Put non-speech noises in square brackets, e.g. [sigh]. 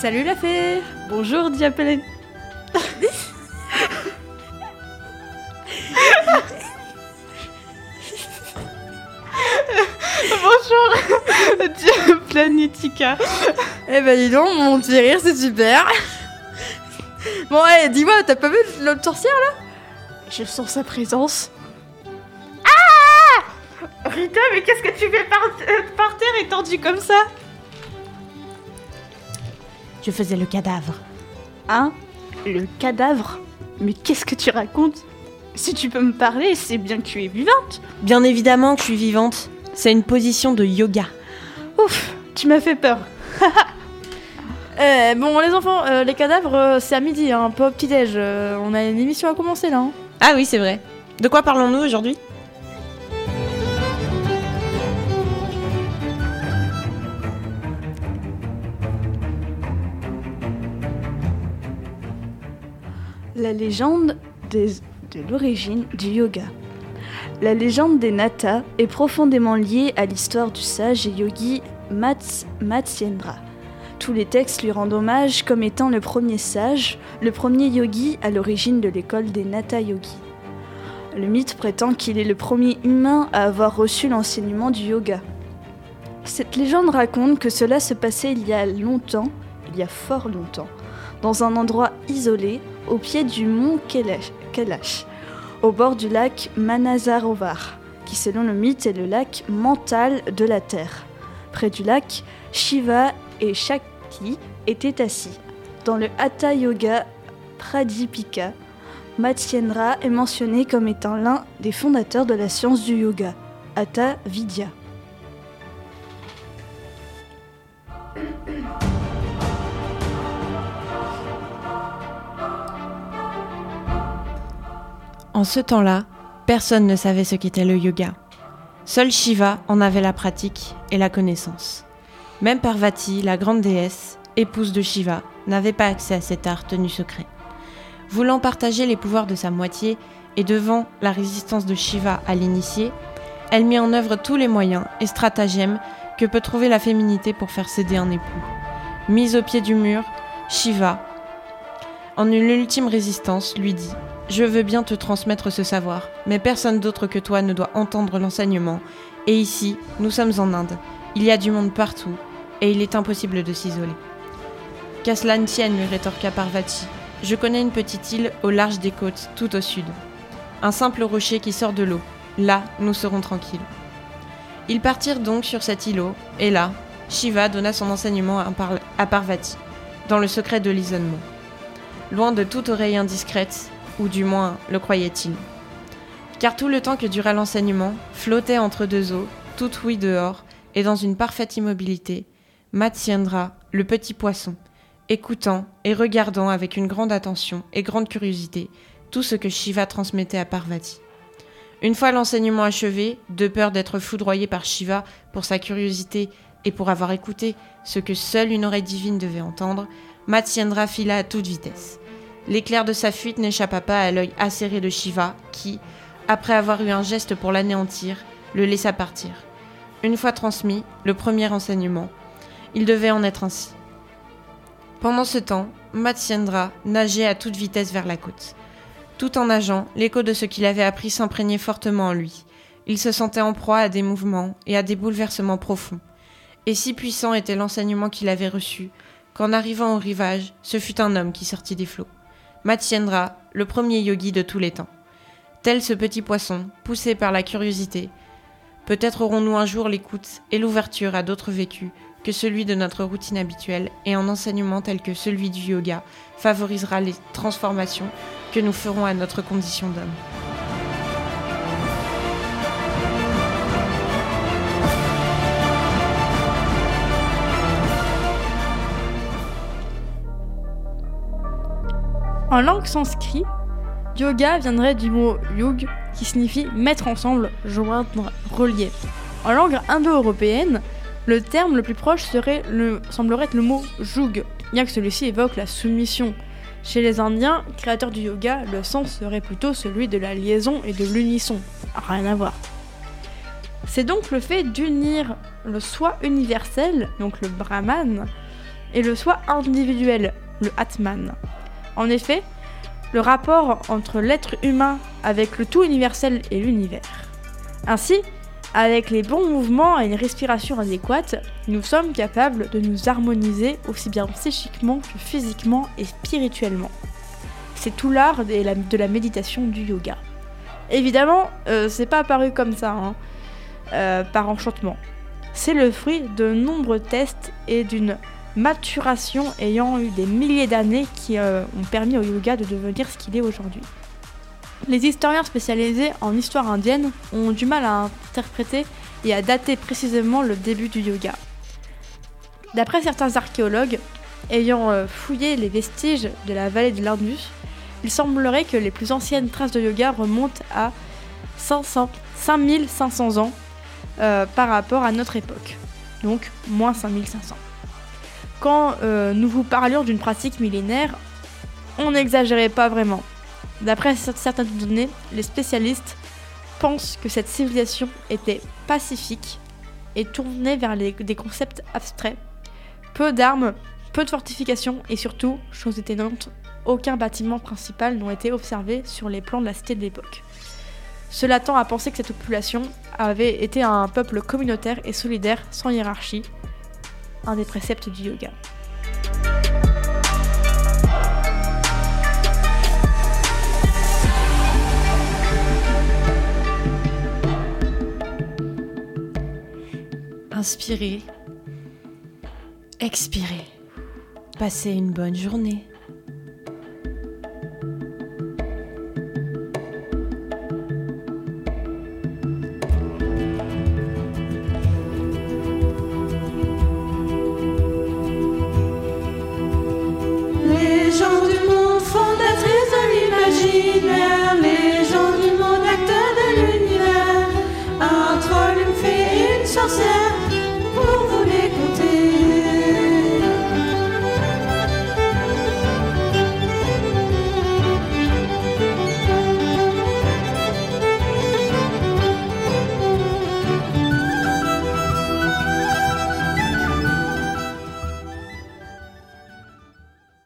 Salut la fée Bonjour Diapelin. Bonjour Diaplanetica. Eh ben dis donc, mon petit rire, c'est super Bon, allez, dis-moi, t'as pas vu l'autre sorcière là? Je sens sa présence. Ah Rita, mais qu'est-ce que tu fais par, euh, par terre étendu comme ça? Je faisais le cadavre. Hein Le cadavre Mais qu'est-ce que tu racontes? Si tu peux me parler, c'est bien que tu es vivante. Bien évidemment que je suis vivante. C'est une position de yoga. Ouf, tu m'as fait peur. [laughs] Eh, bon, les enfants, euh, les cadavres, euh, c'est à midi, hein, pas au petit-déj. euh, on a une émission à commencer là. hein. Ah oui, c'est vrai. De quoi parlons-nous aujourd'hui? La légende de l'origine du yoga. La légende des Nata est profondément liée à l'histoire du sage et yogi Mats, Matsyendra. Tous les textes lui rendent hommage comme étant le premier sage, le premier yogi à l'origine de l'école des Nata Yogis. Le mythe prétend qu'il est le premier humain à avoir reçu l'enseignement du yoga. Cette légende raconte que cela se passait il y a longtemps, il y a fort longtemps, dans un endroit isolé au pied du mont Kailash, au bord du lac Manasarovar, qui selon le mythe est le lac mental de la Terre. Près du lac, Shiva et Shakti étaient assis. Dans le Hatha Yoga Pradipika, Matsyendra est mentionné comme étant l'un des fondateurs de la science du yoga, Hatha Vidya. En ce temps-là, personne ne savait ce qu'était le yoga. Seul Shiva en avait la pratique et la connaissance. Même Parvati, la grande déesse, épouse de Shiva, n'avait pas accès à cet art tenu secret. Voulant partager les pouvoirs de sa moitié et devant la résistance de Shiva à l'initié, elle mit en œuvre tous les moyens et stratagèmes que peut trouver la féminité pour faire céder un époux. Mise au pied du mur, Shiva, en une ultime résistance, lui dit je veux bien te transmettre ce savoir, mais personne d'autre que toi ne doit entendre l'enseignement. Et ici, nous sommes en Inde. Il y a du monde partout, et il est impossible de s'isoler. Qu'à cela ne tienne, lui rétorqua Parvati. Je connais une petite île au large des côtes, tout au sud. Un simple rocher qui sort de l'eau. Là, nous serons tranquilles. Ils partirent donc sur cet îlot, et là, Shiva donna son enseignement à Par- à Parvati, dans le secret de l'isolement. Loin de toute oreille indiscrète, ou du moins le croyait-il. Car tout le temps que dura l'enseignement, flottait entre deux eaux, tout ouïe dehors, et dans une parfaite immobilité, Matsyendra, le petit poisson, écoutant et regardant avec une grande attention et grande curiosité tout ce que Shiva transmettait à Parvati. Une fois l'enseignement achevé, de peur d'être foudroyé par Shiva pour sa curiosité et pour avoir écouté ce que seule une oreille divine devait entendre, Matsyendra fila à toute vitesse. L'éclair de sa fuite n'échappa pas à l'œil acéré de Shiva, qui, après avoir eu un geste pour l'anéantir, le laissa partir. Une fois transmis, le premier enseignement, il devait en être ainsi. Pendant ce temps, Matsyendra nageait à toute vitesse vers la côte. Tout en nageant, l'écho de ce qu'il avait appris s'imprégnait fortement en lui. Il se sentait en proie à des mouvements et à des bouleversements profonds. Et si puissant était l'enseignement qu'il avait reçu, qu'en arrivant au rivage, ce fut un homme qui sortit des flots. Matsyendra, le premier yogi de tous les temps. Tel ce petit poisson, poussé par la curiosité. Peut-être aurons-nous un jour l'écoute et l'ouverture à d'autres vécus que celui de notre routine habituelle et un enseignement tel que celui du yoga favorisera les transformations que nous ferons à notre condition d'homme. En langue sanskrit, yoga viendrait du mot yug qui signifie mettre ensemble, joindre, relier. En langue indo-européenne, le terme le plus proche serait le, semblerait être le mot jug, bien que celui-ci évoque la soumission. Chez les Indiens, créateurs du yoga, le sens serait plutôt celui de la liaison et de l'unisson. Rien à voir. C'est donc le fait d'unir le soi universel, donc le Brahman, et le soi individuel, le Atman. En effet, le rapport entre l'être humain avec le tout universel et l'univers. Ainsi, avec les bons mouvements et une respiration adéquate, nous sommes capables de nous harmoniser aussi bien psychiquement que physiquement et spirituellement. C'est tout l'art de la méditation du yoga. Évidemment, euh, c'est pas apparu comme ça, hein, euh, par enchantement. C'est le fruit de nombreux tests et d'une maturation ayant eu des milliers d'années qui euh, ont permis au yoga de devenir ce qu'il est aujourd'hui. Les historiens spécialisés en histoire indienne ont du mal à interpréter et à dater précisément le début du yoga. D'après certains archéologues ayant euh, fouillé les vestiges de la vallée de l'Indus, il semblerait que les plus anciennes traces de yoga remontent à 500, 5500 ans euh, par rapport à notre époque, donc moins 5500. Quand euh, nous vous parlions d'une pratique millénaire, on n'exagérait pas vraiment. D'après certaines données, les spécialistes pensent que cette civilisation était pacifique et tournée vers des concepts abstraits. Peu d'armes, peu de fortifications et surtout, chose étonnante, aucun bâtiment principal n'a été observé sur les plans de la cité de l'époque. Cela tend à penser que cette population avait été un peuple communautaire et solidaire sans hiérarchie, un des préceptes du yoga. Inspirez. Expirez. Passez une bonne journée. imaginaire